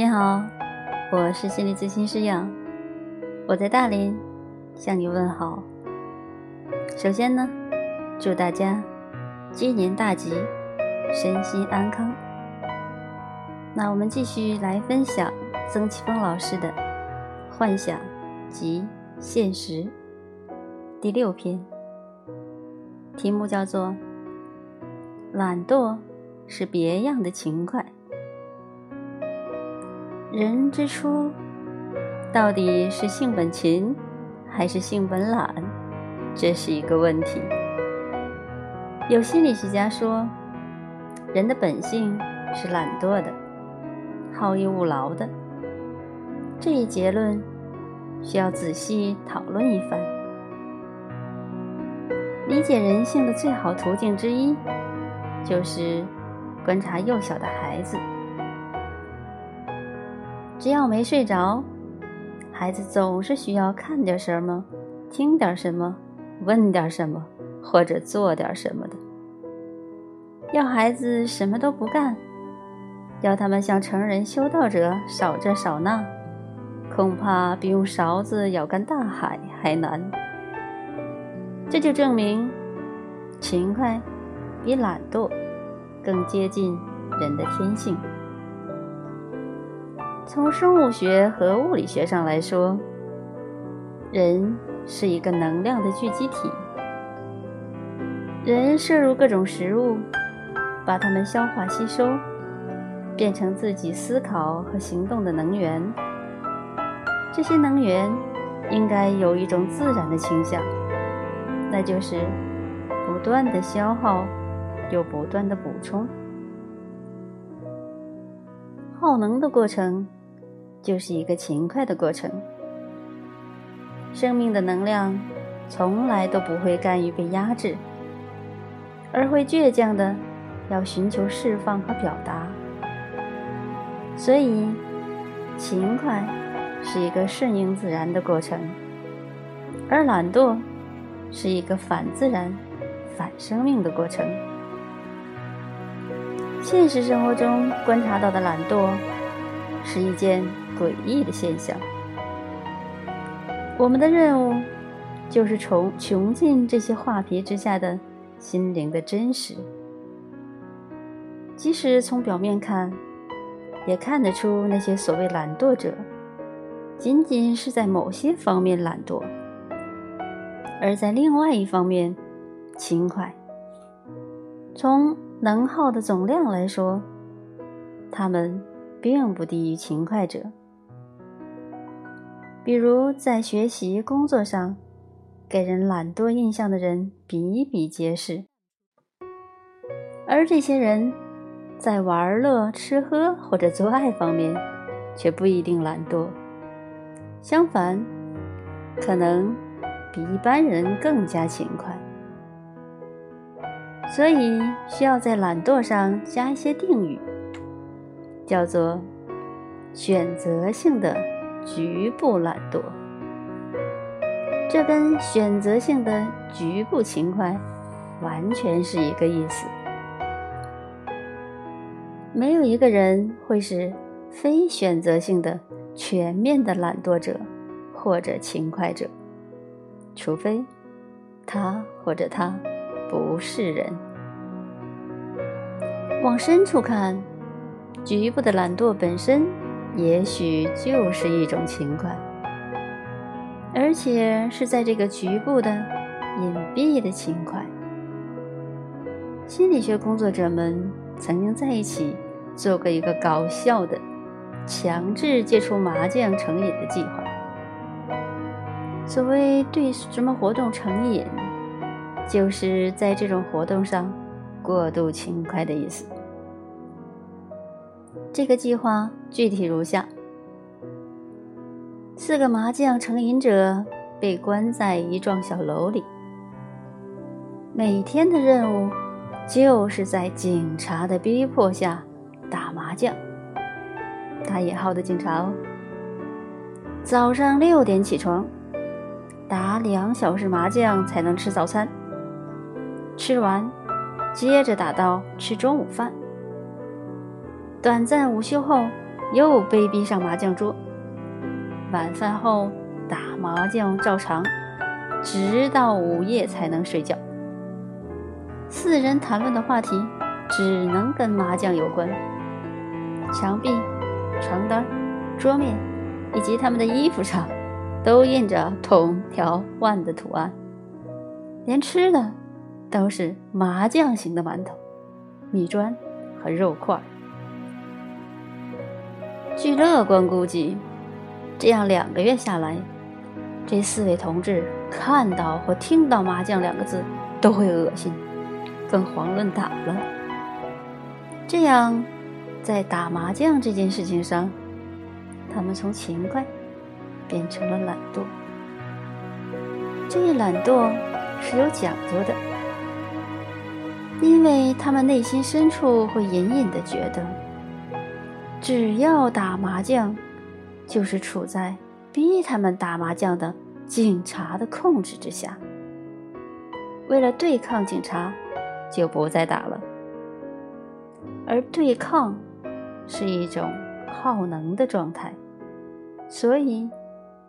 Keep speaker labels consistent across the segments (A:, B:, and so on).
A: 你好，我是心理咨询师杨，我在大连向你问好。首先呢，祝大家鸡年大吉，身心安康。那我们继续来分享曾奇峰老师的《幻想及现实》第六篇，题目叫做“懒惰是别样的勤快”。人之初，到底是性本勤还是性本懒？这是一个问题。有心理学家说，人的本性是懒惰的，好逸恶劳的。这一结论需要仔细讨论一番。理解人性的最好途径之一，就是观察幼小的孩子。只要没睡着，孩子总是需要看点什么，听点什么，问点什么，或者做点什么的。要孩子什么都不干，要他们像成人修道者少这少那，恐怕比用勺子舀干大海还难。这就证明，勤快比懒惰更接近人的天性。从生物学和物理学上来说，人是一个能量的聚集体。人摄入各种食物，把它们消化吸收，变成自己思考和行动的能源。这些能源应该有一种自然的倾向，那就是不断的消耗，又不断的补充。耗能的过程。就是一个勤快的过程。生命的能量从来都不会甘于被压制，而会倔强的要寻求释放和表达。所以，勤快是一个顺应自然的过程，而懒惰是一个反自然、反生命的过程。现实生活中观察到的懒惰。是一件诡异的现象。我们的任务就是从穷尽这些画皮之下的心灵的真实。即使从表面看，也看得出那些所谓懒惰者，仅仅是在某些方面懒惰，而在另外一方面勤快。从能耗的总量来说，他们。并不低于勤快者，比如在学习、工作上给人懒惰印象的人比比皆是，而这些人在玩乐、吃喝或者做爱方面却不一定懒惰，相反，可能比一般人更加勤快。所以需要在懒惰上加一些定语。叫做选择性的局部懒惰，这跟选择性的局部勤快完全是一个意思。没有一个人会是非选择性的全面的懒惰者或者勤快者，除非他或者他不是人。往深处看。局部的懒惰本身，也许就是一种勤快，而且是在这个局部的隐蔽的勤快。心理学工作者们曾经在一起做过一个搞笑的强制戒除麻将成瘾的计划。所谓对什么活动成瘾，就是在这种活动上过度勤快的意思。这个计划具体如下：四个麻将成瘾者被关在一幢小楼里，每天的任务就是在警察的逼迫下打麻将（打引号的警察哦）。早上六点起床，打两小时麻将才能吃早餐，吃完接着打到吃中午饭。短暂午休后，又被逼上麻将桌。晚饭后打麻将照常，直到午夜才能睡觉。四人谈论的话题只能跟麻将有关。墙壁、床单、桌面以及他们的衣服上，都印着铜条腕的图案。连吃的，都是麻将型的馒头、米砖和肉块。据乐观估计，这样两个月下来，这四位同志看到或听到“麻将”两个字都会恶心。更遑论打了。这样，在打麻将这件事情上，他们从勤快变成了懒惰。这一懒惰是有讲究的，因为他们内心深处会隐隐的觉得，只要打麻将，就是处在逼他们打麻将的警察的控制之下。为了对抗警察。就不再打了，而对抗是一种耗能的状态，所以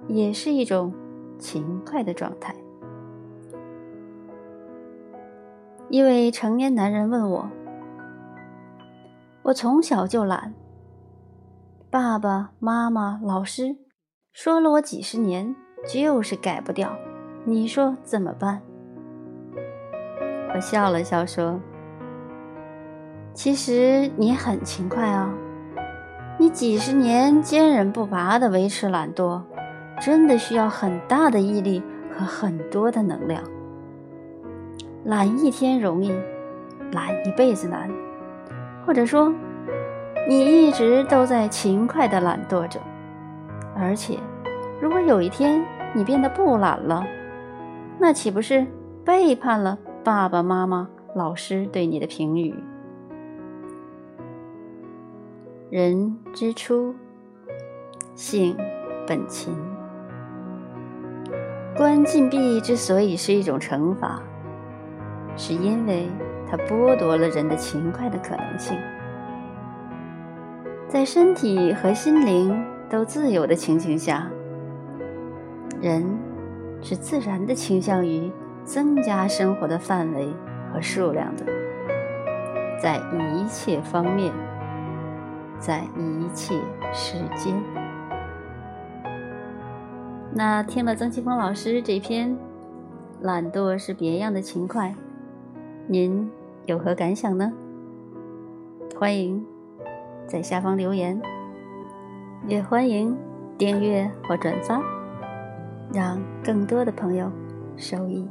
A: 也是一种勤快的状态。一位成年男人问我：“我从小就懒，爸爸妈妈、老师说了我几十年，就是改不掉，你说怎么办？”我笑了笑说：“其实你很勤快啊，你几十年坚韧不拔的维持懒惰，真的需要很大的毅力和很多的能量。懒一天容易，懒一辈子难。或者说，你一直都在勤快的懒惰着，而且，如果有一天你变得不懒了，那岂不是背叛了？”爸爸妈妈、老师对你的评语。人之初，性本勤。关禁闭之所以是一种惩罚，是因为它剥夺了人的勤快的可能性。在身体和心灵都自由的情形下，人是自然的倾向于。增加生活的范围和数量的，在一切方面，在一切时间。那听了曾奇峰老师这篇《懒惰是别样的勤快》，您有何感想呢？欢迎在下方留言，也欢迎订阅或转发，让更多的朋友受益。